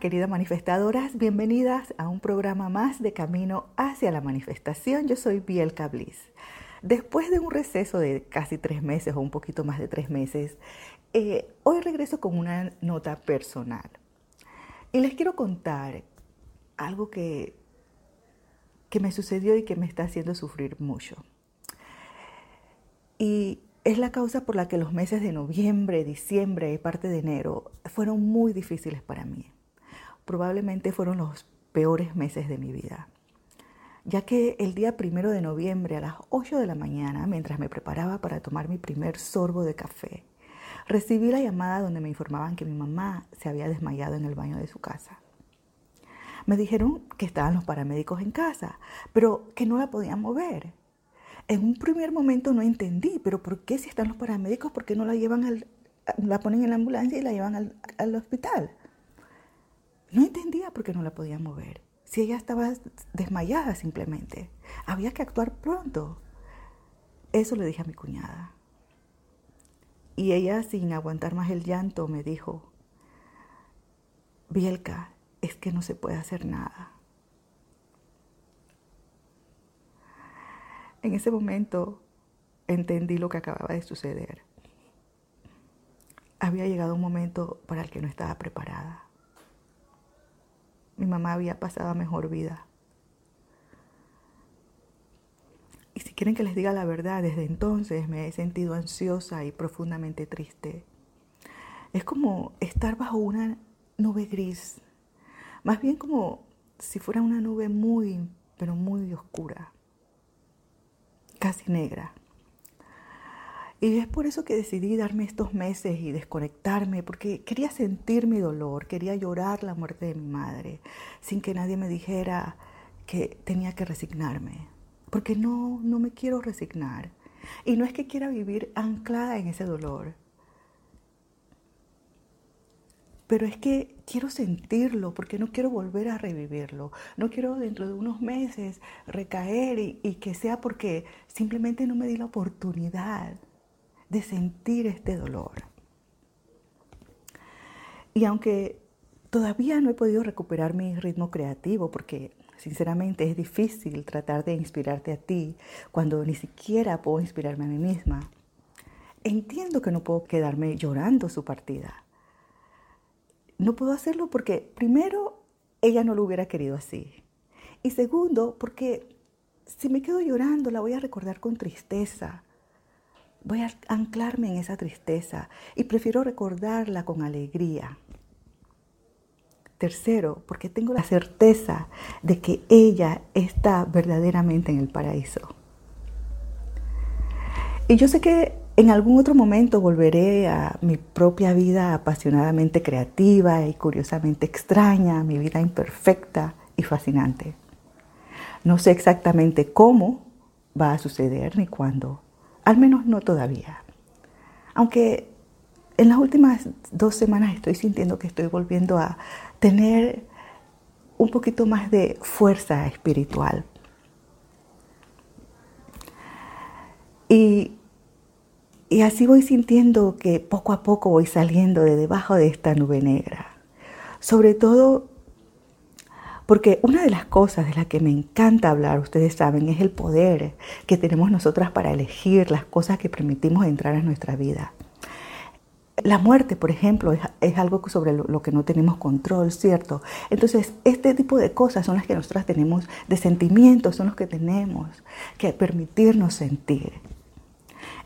Queridas manifestadoras, bienvenidas a un programa más de Camino hacia la Manifestación. Yo soy Bielka Bliss. Después de un receso de casi tres meses o un poquito más de tres meses, eh, hoy regreso con una nota personal. Y les quiero contar algo que, que me sucedió y que me está haciendo sufrir mucho. Y es la causa por la que los meses de noviembre, diciembre y parte de enero fueron muy difíciles para mí. Probablemente fueron los peores meses de mi vida, ya que el día primero de noviembre a las 8 de la mañana, mientras me preparaba para tomar mi primer sorbo de café, recibí la llamada donde me informaban que mi mamá se había desmayado en el baño de su casa. Me dijeron que estaban los paramédicos en casa, pero que no la podían mover en un primer momento no entendí, pero ¿por qué si están los paramédicos, por qué no la llevan al, la ponen en la ambulancia y la llevan al, al hospital? No entendía por qué no la podían mover. Si ella estaba desmayada simplemente. Había que actuar pronto. Eso le dije a mi cuñada. Y ella, sin aguantar más el llanto, me dijo, Bielka, es que no se puede hacer nada. En ese momento entendí lo que acababa de suceder. Había llegado un momento para el que no estaba preparada. Mi mamá había pasado mejor vida. Y si quieren que les diga la verdad, desde entonces me he sentido ansiosa y profundamente triste. Es como estar bajo una nube gris, más bien como si fuera una nube muy, pero muy oscura casi negra. Y es por eso que decidí darme estos meses y desconectarme, porque quería sentir mi dolor, quería llorar la muerte de mi madre, sin que nadie me dijera que tenía que resignarme, porque no, no me quiero resignar. Y no es que quiera vivir anclada en ese dolor, pero es que quiero sentirlo porque no quiero volver a revivirlo. No quiero dentro de unos meses recaer y, que sea porque simplemente no me di la oportunidad de sentir este dolor. Y aunque todavía no he podido recuperar mi ritmo creativo porque sinceramente es difícil tratar de inspirarte a ti cuando ni siquiera puedo inspirarme a mí misma, entiendo que no puedo quedarme llorando su partida no puedo hacerlo porque primero ella no lo hubiera querido así. Y segundo, porque si me quedo llorando la voy a recordar con tristeza. Voy a anclarme en esa tristeza y prefiero recordarla con alegría. Tercero, porque tengo la certeza de que ella está verdaderamente en el paraíso. Y yo sé que en algún otro momento volveré a mi propia vida apasionadamente creativa y curiosamente extraña, mi vida imperfecta y fascinante. No sé exactamente cómo va a suceder ni cuándo, al menos no todavía. Aunque en las últimas dos semanas estoy sintiendo que estoy volviendo a tener un poquito más de fuerza espiritual. Y y así voy sintiendo que poco a poco voy saliendo de debajo de esta nube negra. Sobre todo porque una de las cosas de las que me encanta hablar, ustedes saben, es el poder que tenemos nosotras para elegir las cosas que permitimos entrar a nuestra vida. La muerte, por ejemplo, es, algo sobre lo, lo, que no tenemos control, ¿cierto? Entonces, este tipo de cosas son las que nosotras tenemos, de sentimientos son los que tenemos que permitirnos sentir.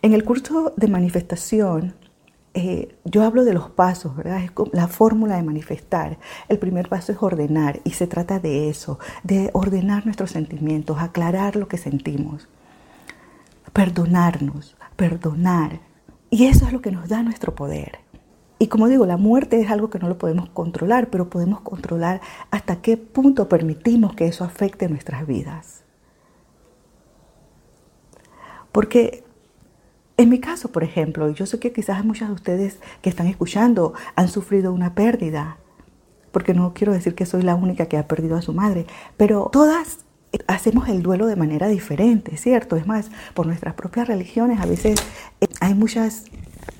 En el curso de manifestación, eh, yo hablo de los pasos, ¿verdad? Es la fórmula de manifestar. El primer paso es ordenar y se trata de eso, de ordenar nuestros sentimientos, aclarar lo que sentimos, perdonarnos, perdonar. Y eso es lo que nos da nuestro poder. Y como digo, la muerte es algo que no lo podemos controlar, pero podemos controlar hasta qué punto permitimos que eso afecte nuestras vidas. Porque en mi caso, por ejemplo, yo sé que quizás muchas de ustedes que están escuchando han sufrido una pérdida, porque no quiero decir que soy la única que ha perdido a su madre, pero todas hacemos el duelo de manera diferente, ¿cierto? Es más, por nuestras propias religiones a veces eh, hay muchas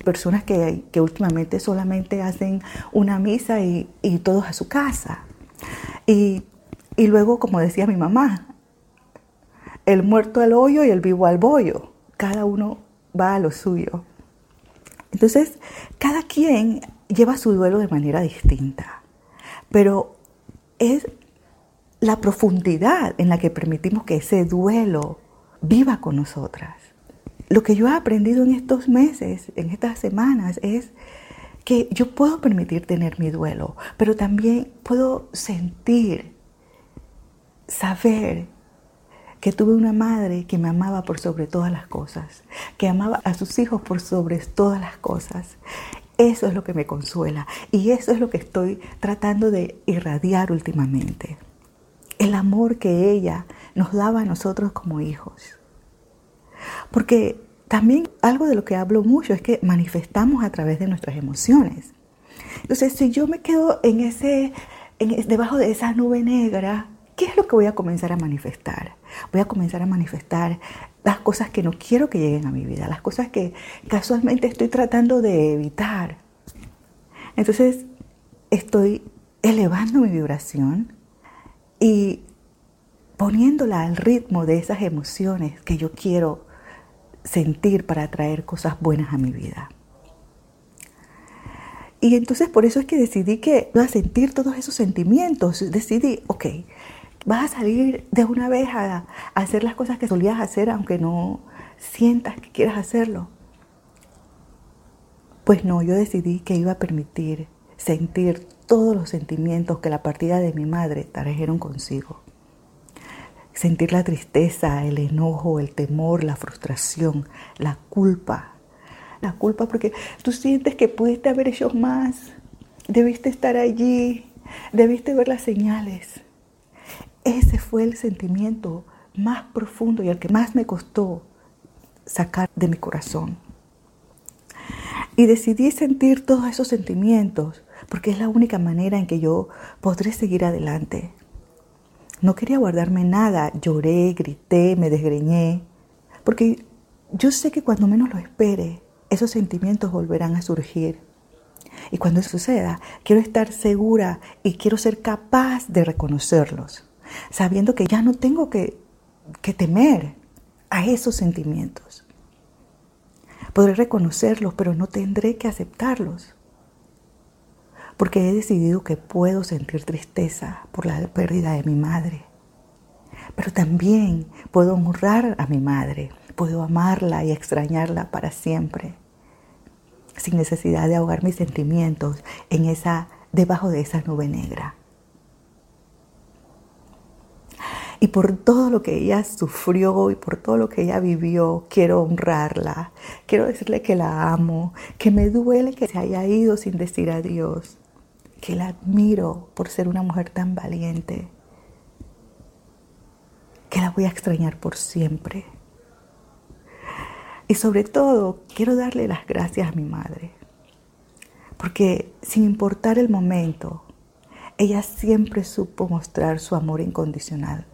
personas que, últimamente solamente hacen una misa y, todos a su casa. Y, y luego, como decía mi mamá, el muerto al hoyo y el vivo al bollo. Cada uno va a lo suyo. Entonces, cada quien lleva su duelo de manera distinta, pero es la profundidad en la que permitimos que ese duelo viva con nosotras. Lo que yo he aprendido en estos meses, en estas semanas, es que yo puedo permitir tener mi duelo, pero también puedo sentir, saber que tuve una madre que me amaba por sobre todas las cosas, que amaba a sus hijos por sobre todas las cosas. Eso es lo que me consuela y eso es lo que estoy tratando de irradiar últimamente. El amor que ella nos daba a nosotros como hijos. Porque también algo de lo que hablo mucho es que manifestamos a través de nuestras emociones. Entonces, si yo me quedo en ese, debajo de esa nube negra, ¿qué es lo que voy a comenzar a manifestar? Voy a comenzar a manifestar las cosas que no quiero que lleguen a mi vida, las cosas que casualmente estoy tratando de evitar. Entonces, estoy elevando mi vibración y poniéndola al ritmo de esas emociones que yo quiero sentir para traer cosas buenas a mi vida. Y entonces por eso es que decidí que iba a sentir todos esos sentimientos. Decidí, ok, vas a salir de una vez a, hacer las cosas que solías hacer aunque no sientas que quieras hacerlo. Pues no, yo decidí que iba a permitir sentir todos los sentimientos que la partida de mi madre trajeron consigo. Sentir la tristeza, el enojo, el temor, la frustración, la culpa. La culpa porque tú sientes que pudiste haber hecho más, debiste estar allí, debiste ver las señales. Ese fue el sentimiento más profundo y el que más me costó sacar de mi corazón. Y decidí sentir todos esos sentimientos porque es la única manera en que yo podré seguir adelante. No quería guardarme nada, lloré, grité, me desgreñé, porque yo sé que cuando menos lo espere, esos sentimientos volverán a surgir. Y cuando eso suceda, quiero estar segura y quiero ser capaz de reconocerlos sabiendo que ya no tengo que, temer a esos sentimientos. Podré reconocerlos, pero no tendré que aceptarlos. Porque he decidido que puedo sentir tristeza por la pérdida de mi madre. Pero también puedo honrar a mi madre, puedo amarla y extrañarla para siempre, sin necesidad de ahogar mis sentimientos en esa, debajo de esa nube negra. Y por todo lo que ella sufrió y por todo lo que ella vivió, quiero honrarla. Quiero decirle que la amo, que me duele que se haya ido sin decir adiós, que la admiro por ser una mujer tan valiente, que la voy a extrañar por siempre. Y sobre todo, quiero darle las gracias a mi madre, porque sin importar el momento, ella siempre supo mostrar su amor incondicional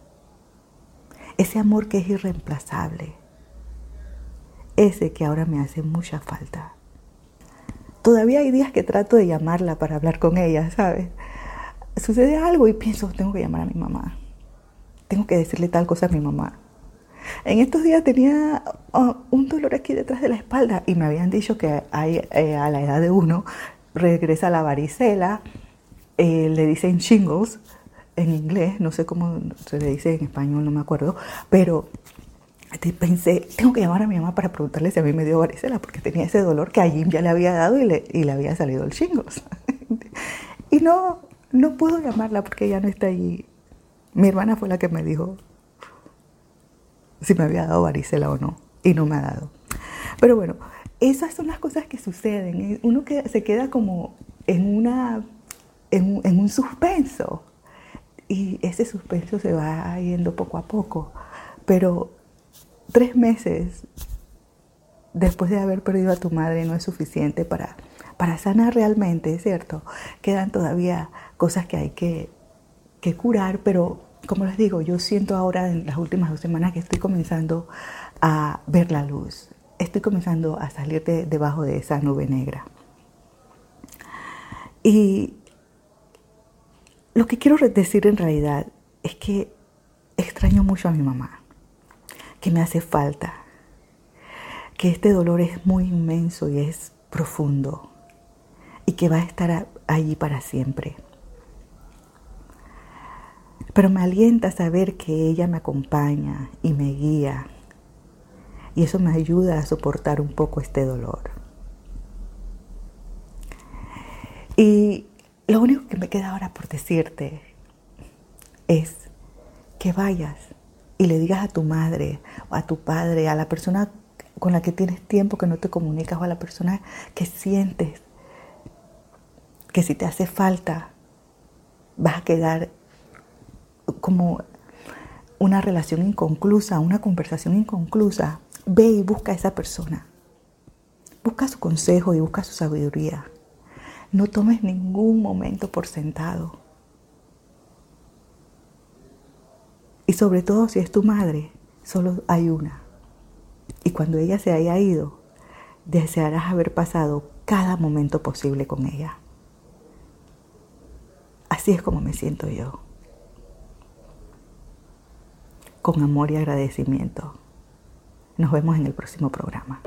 ese amor que es irreemplazable, ese que ahora me hace mucha falta. Todavía hay días que trato de llamarla para hablar con ella, ¿sabes? Sucede algo y pienso, tengo que llamar a mi mamá, tengo que decirle tal cosa a mi mamá. En estos días tenía oh, un dolor aquí detrás de la espalda y me habían dicho que eh, a la edad de uno regresa la varicela, eh, le dicen shingles, en inglés, no sé cómo se le dice en español, no me acuerdo, pero pensé, tengo que llamar a mi mamá para preguntarle si a mí me dio varicela, porque tenía ese dolor que a Jim ya le había dado y le, y le había salido el chingos. y no, no puedo llamarla porque ella no está allí. Mi hermana fue la que me dijo si me había dado varicela o no, y no me ha dado. Pero bueno, esas son las cosas que suceden. Uno que se queda como en, una, en, en un suspenso y ese suspenso se va yendo poco a poco. Pero tres meses después de haber perdido a tu madre no es suficiente para, para sanar realmente, ¿cierto? Quedan todavía cosas que hay que, que curar, pero como les digo, yo siento ahora en las últimas dos semanas que estoy comenzando a ver la luz. estoy comenzando a salir de, debajo de esa nube negra. Y lo que quiero decir en realidad es que extraño mucho a mi mamá, que me hace falta, que este dolor es muy inmenso y es profundo y que va a estar allí para siempre. Pero me alienta saber que ella me acompaña y me guía y eso me ayuda a soportar un poco este dolor. Y lo único que me queda ahora por decirte es que vayas y le digas a tu madre a tu padre, a la persona con la que tienes tiempo que no te comunicas o a la persona que sientes que si te hace falta vas a quedar como una relación inconclusa, una conversación inconclusa, ve y busca a esa persona. Busca su consejo y busca su sabiduría. No tomes ningún momento por sentado. Y sobre todo si es tu madre, solo hay una. Y cuando ella se haya ido, desearás haber pasado cada momento posible con ella. Así es como me siento yo. Con amor y agradecimiento. Nos vemos en el próximo programa.